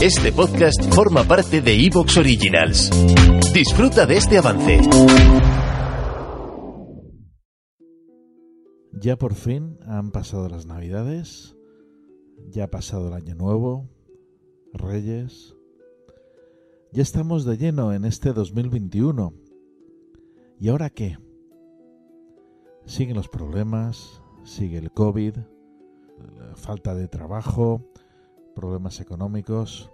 Este podcast forma parte de Evox Originals. Disfruta de este avance. Ya por fin han pasado las Navidades, ya ha pasado el Año Nuevo, Reyes. Ya estamos de lleno en este 2021 ¿Y ahora qué? Siguen los problemas, sigue el COVID, falta de trabajo, problemas económicos.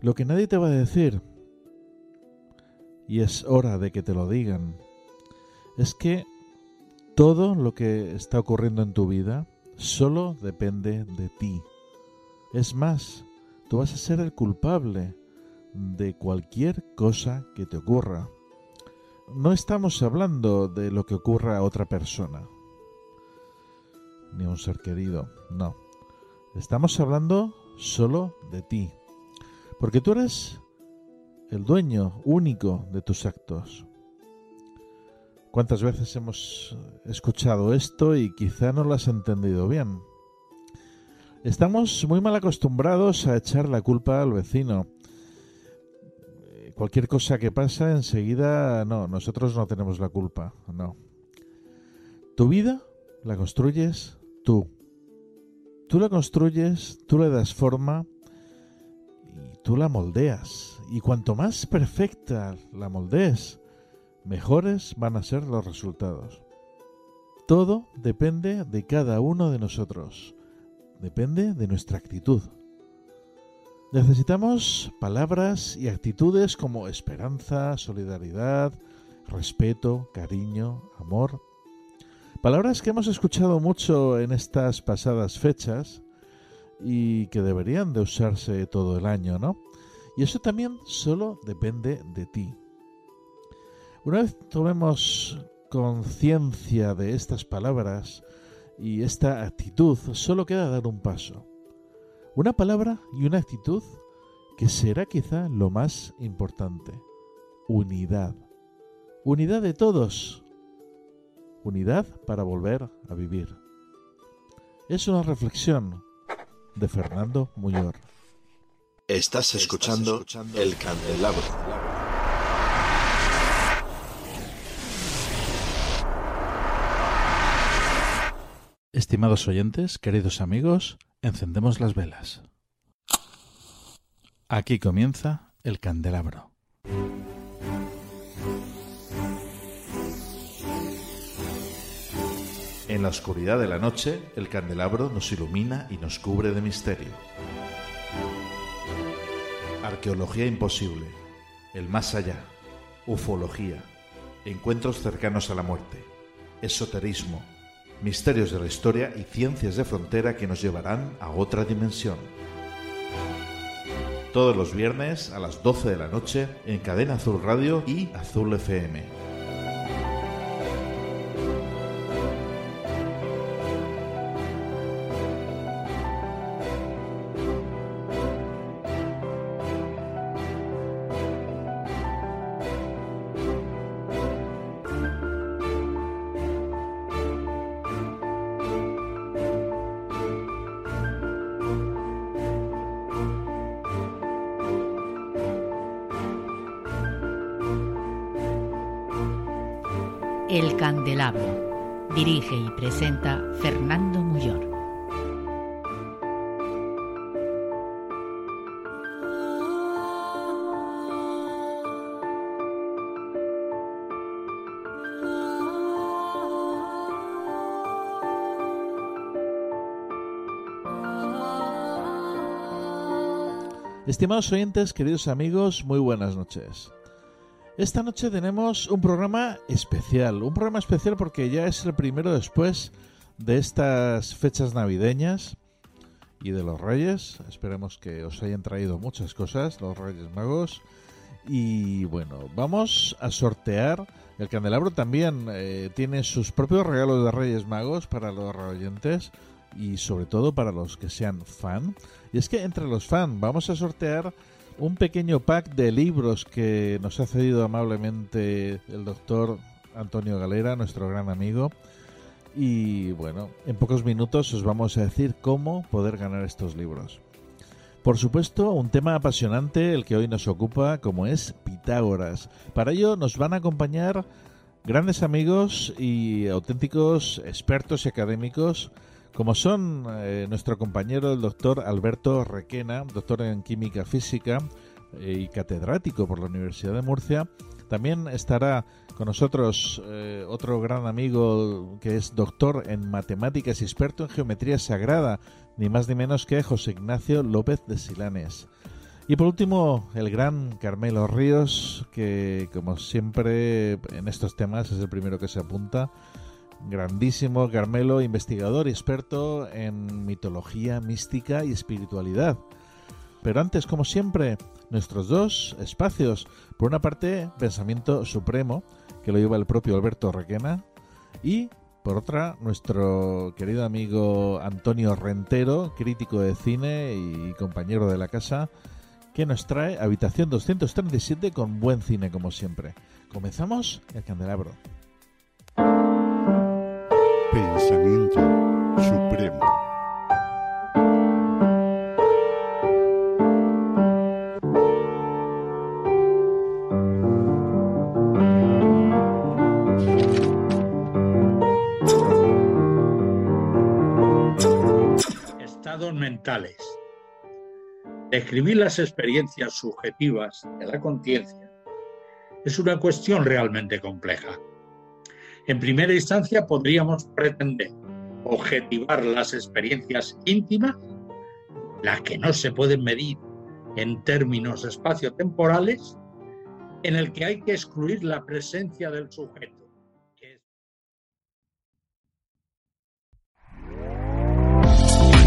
Lo que nadie te va a decir, y es hora de que te lo digan, es que todo lo que está ocurriendo en tu vida solo depende de ti. Es más, tú vas a ser el culpable de cualquier cosa que te ocurra no estamos hablando de lo que ocurra a otra persona, ni a un ser querido, no. Estamos hablando solo de ti, porque tú eres el dueño único de tus actos. ¿Cuántas veces hemos escuchado esto y quizá no lo has entendido bien? Estamos muy mal acostumbrados a echar la culpa al vecino, cualquier cosa que pasa, enseguida, no, nosotros no tenemos la culpa, no. Tu vida la construyes tú. Tú la construyes, tú le das forma y tú la moldeas. Y cuanto más perfecta la moldees, mejores van a ser los resultados. Todo depende de cada uno de nosotros. Depende de nuestra actitud. Necesitamos palabras y actitudes como esperanza, solidaridad, respeto, cariño, amor. Palabras que hemos escuchado mucho en estas pasadas fechas y que deberían de usarse todo el año, ¿no? Y eso también solo depende de ti. Una vez tomemos conciencia de estas palabras y esta actitud, solo queda dar un paso. Una palabra y una actitud que será quizá lo más importante. Unidad. Unidad de todos. Unidad para volver a vivir. Es una reflexión de Fernando Muñor. Estás escuchando El Candelabro. Estimados oyentes, queridos amigos, Encendemos las velas. Aquí comienza el candelabro. La oscuridad de la noche, el candelabro nos ilumina y nos cubre de misterio. Arqueología imposible, el más allá, ufología, encuentros cercanos a la muerte, esoterismo, misterios de la historia y ciencias de frontera que nos llevarán a otra dimensión. Todos los viernes a las 12 de la noche en Cadena Azul Radio y Azul FM. El Candelabro. Dirige y presenta Fernando Muyor. Estimados oyentes, queridos amigos, muy buenas noches. Esta noche tenemos un programa especial, un programa especial porque ya es el primero después de estas fechas navideñas y de los Reyes. Esperemos que os hayan traído muchas cosas, los Reyes Magos. Y bueno, vamos a sortear. El candelabro también eh, tiene sus propios regalos de Reyes Magos para los oyentes y sobre todo para los que sean fan. Y es que entre los fans vamos a sortear un pequeño pack de libros que nos ha cedido amablemente el doctor Antonio Galera, nuestro gran amigo. Y bueno, en pocos minutos os vamos a decir cómo poder ganar estos libros. Por supuesto, un tema apasionante el que hoy nos ocupa, como es Pitágoras. Para ello nos van a acompañar grandes amigos y auténticos expertos y académicos, como son eh, nuestro compañero el doctor Alberto Requena, doctor en química física eh, y catedrático por la Universidad de Murcia, también estará con nosotros eh, otro gran amigo que es doctor en matemáticas y experto en geometría sagrada, ni más ni menos que José Ignacio López de Silanes. Y por último, el gran Carmelo Ríos, que como siempre en estos temas es el primero que se apunta. Grandísimo Carmelo, investigador y experto en mitología, mística y espiritualidad. Pero antes, como siempre, nuestros dos espacios. Por una parte, Pensamiento Supremo, que lo lleva el propio Alberto Requena, y por otra, nuestro querido amigo Antonio Rentero, crítico de cine y compañero de la casa, que nos trae Habitación 237 con buen cine como siempre. Comenzamos el candelabro. Pensamiento Supremo. mentales. Describir las experiencias subjetivas de la conciencia es una cuestión realmente compleja. En primera instancia podríamos pretender objetivar las experiencias íntimas, las que no se pueden medir en términos espaciotemporales, en el que hay que excluir la presencia del sujeto